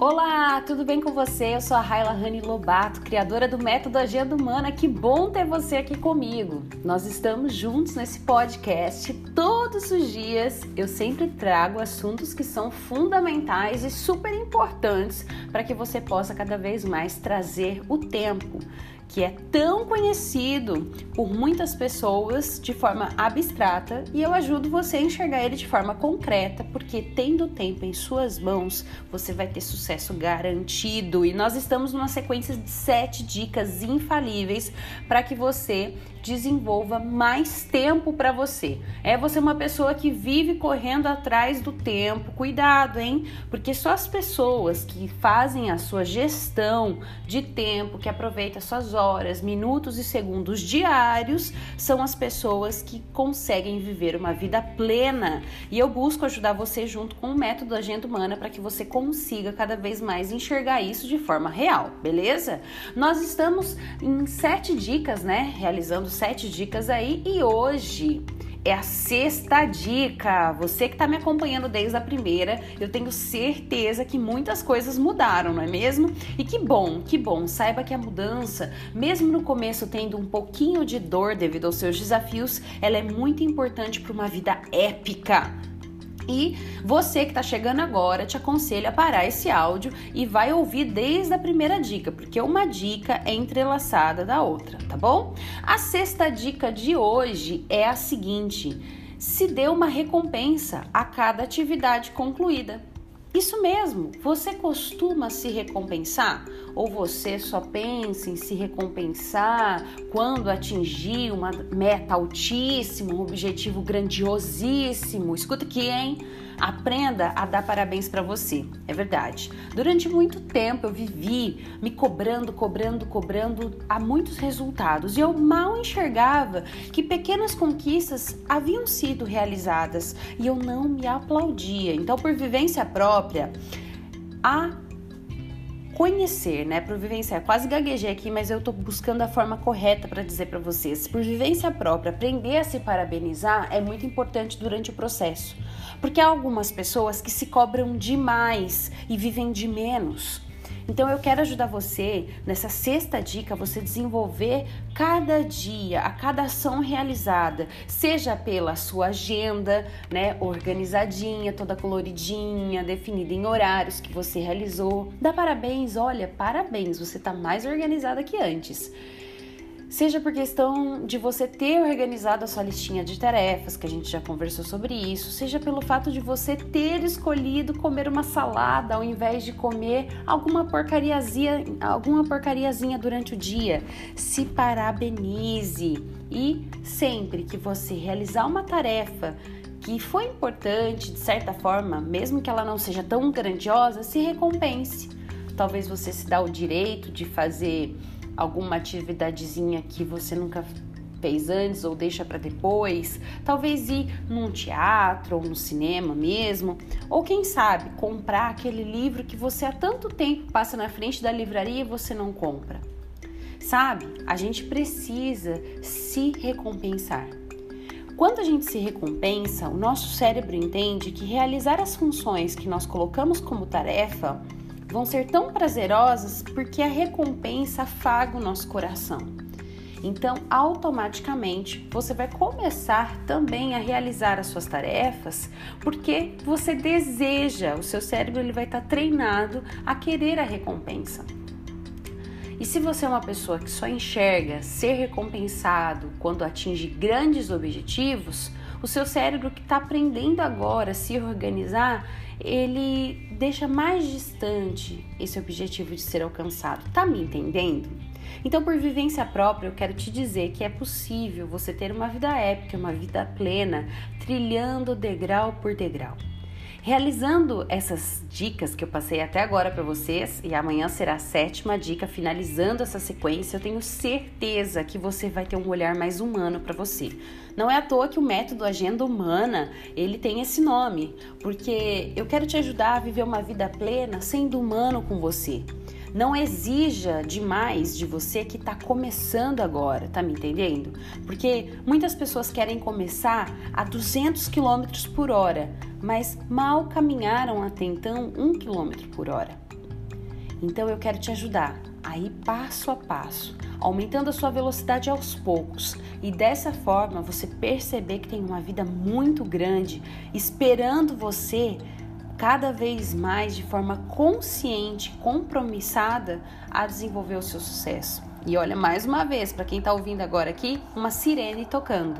Olá, tudo bem com você? Eu sou a Raila Rani Lobato, criadora do Método Agenda Humana. Que bom ter você aqui comigo. Nós estamos juntos nesse podcast todos os dias. Eu sempre trago assuntos que são fundamentais e super importantes para que você possa cada vez mais trazer o tempo que é tão conhecido por muitas pessoas de forma abstrata e eu ajudo você a enxergar ele de forma concreta, porque tendo tempo em suas mãos, você vai ter sucesso garantido. E nós estamos numa sequência de sete dicas infalíveis para que você desenvolva mais tempo para você. É você uma pessoa que vive correndo atrás do tempo. Cuidado, hein? Porque só as pessoas que fazem a sua gestão de tempo, que aproveitam suas horas, minutos e segundos diários, são as pessoas que conseguem viver uma vida plena. E eu busco ajudar você junto com o método Agenda Humana para que você consiga cada vez mais enxergar isso de forma real, beleza? Nós estamos em sete dicas, né? Realizando sete dicas aí e hoje é a sexta dica. Você que está me acompanhando desde a primeira, eu tenho certeza que muitas coisas mudaram, não é mesmo? E que bom, que bom. Saiba que a mudança, mesmo no começo tendo um pouquinho de dor devido aos seus desafios, ela é muito importante para uma vida épica. E você que está chegando agora, te aconselho a parar esse áudio e vai ouvir desde a primeira dica, porque uma dica é entrelaçada da outra, tá bom? A sexta dica de hoje é a seguinte: se dê uma recompensa a cada atividade concluída. Isso mesmo, você costuma se recompensar? Ou você só pensa em se recompensar quando atingir uma meta altíssima, um objetivo grandiosíssimo? Escuta aqui, hein? Aprenda a dar parabéns para você. É verdade. Durante muito tempo eu vivi me cobrando, cobrando, cobrando a muitos resultados e eu mal enxergava que pequenas conquistas haviam sido realizadas e eu não me aplaudia. Então, por vivência própria, a conhecer, né? Por vivência, quase gaguejei aqui, mas eu tô buscando a forma correta para dizer para vocês. Por vivência própria, aprender a se parabenizar é muito importante durante o processo. Porque há algumas pessoas que se cobram demais e vivem de menos. Então eu quero ajudar você nessa sexta dica, você desenvolver cada dia, a cada ação realizada, seja pela sua agenda, né, organizadinha, toda coloridinha, definida em horários que você realizou. Dá parabéns, olha, parabéns, você está mais organizada que antes. Seja por questão de você ter organizado a sua listinha de tarefas, que a gente já conversou sobre isso, seja pelo fato de você ter escolhido comer uma salada ao invés de comer alguma porcariazinha, alguma porcariazinha durante o dia. Se parabenize e sempre que você realizar uma tarefa que foi importante de certa forma, mesmo que ela não seja tão grandiosa, se recompense. Talvez você se dá o direito de fazer alguma atividadezinha que você nunca fez antes ou deixa para depois, talvez ir num teatro ou no cinema mesmo, ou quem sabe comprar aquele livro que você há tanto tempo passa na frente da livraria e você não compra. Sabe? A gente precisa se recompensar. Quando a gente se recompensa, o nosso cérebro entende que realizar as funções que nós colocamos como tarefa vão ser tão prazerosas porque a recompensa afaga o nosso coração. Então, automaticamente, você vai começar também a realizar as suas tarefas, porque você deseja, o seu cérebro ele vai estar treinado a querer a recompensa. E se você é uma pessoa que só enxerga ser recompensado quando atinge grandes objetivos, o seu cérebro que está aprendendo agora a se organizar, ele deixa mais distante esse objetivo de ser alcançado. Tá me entendendo? Então, por vivência própria, eu quero te dizer que é possível você ter uma vida épica, uma vida plena, trilhando degrau por degrau. Realizando essas dicas que eu passei até agora para vocês, e amanhã será a sétima dica, finalizando essa sequência, eu tenho certeza que você vai ter um olhar mais humano para você. Não é à toa que o método Agenda Humana, ele tem esse nome, porque eu quero te ajudar a viver uma vida plena sendo humano com você. Não exija demais de você que está começando agora, tá me entendendo? Porque muitas pessoas querem começar a 200 km por hora, mas mal caminharam até então 1 km por hora. Então eu quero te ajudar a ir passo a passo, aumentando a sua velocidade aos poucos e dessa forma você perceber que tem uma vida muito grande esperando você cada vez mais de forma consciente, compromissada a desenvolver o seu sucesso. E olha mais uma vez, para quem está ouvindo agora aqui, uma sirene tocando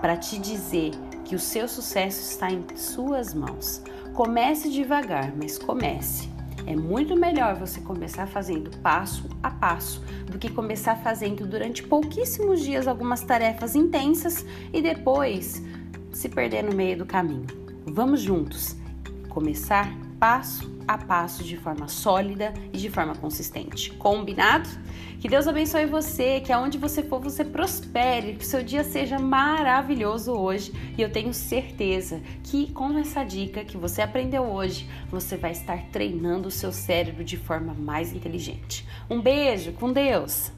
para te dizer que o seu sucesso está em suas mãos. Comece devagar, mas comece. É muito melhor você começar fazendo passo a passo do que começar fazendo durante pouquíssimos dias algumas tarefas intensas e depois se perder no meio do caminho. Vamos juntos começar passo a passo de forma sólida e de forma consistente. Combinado? Que Deus abençoe você, que aonde você for você prospere, que o seu dia seja maravilhoso hoje e eu tenho certeza que com essa dica que você aprendeu hoje, você vai estar treinando o seu cérebro de forma mais inteligente. Um beijo, com Deus!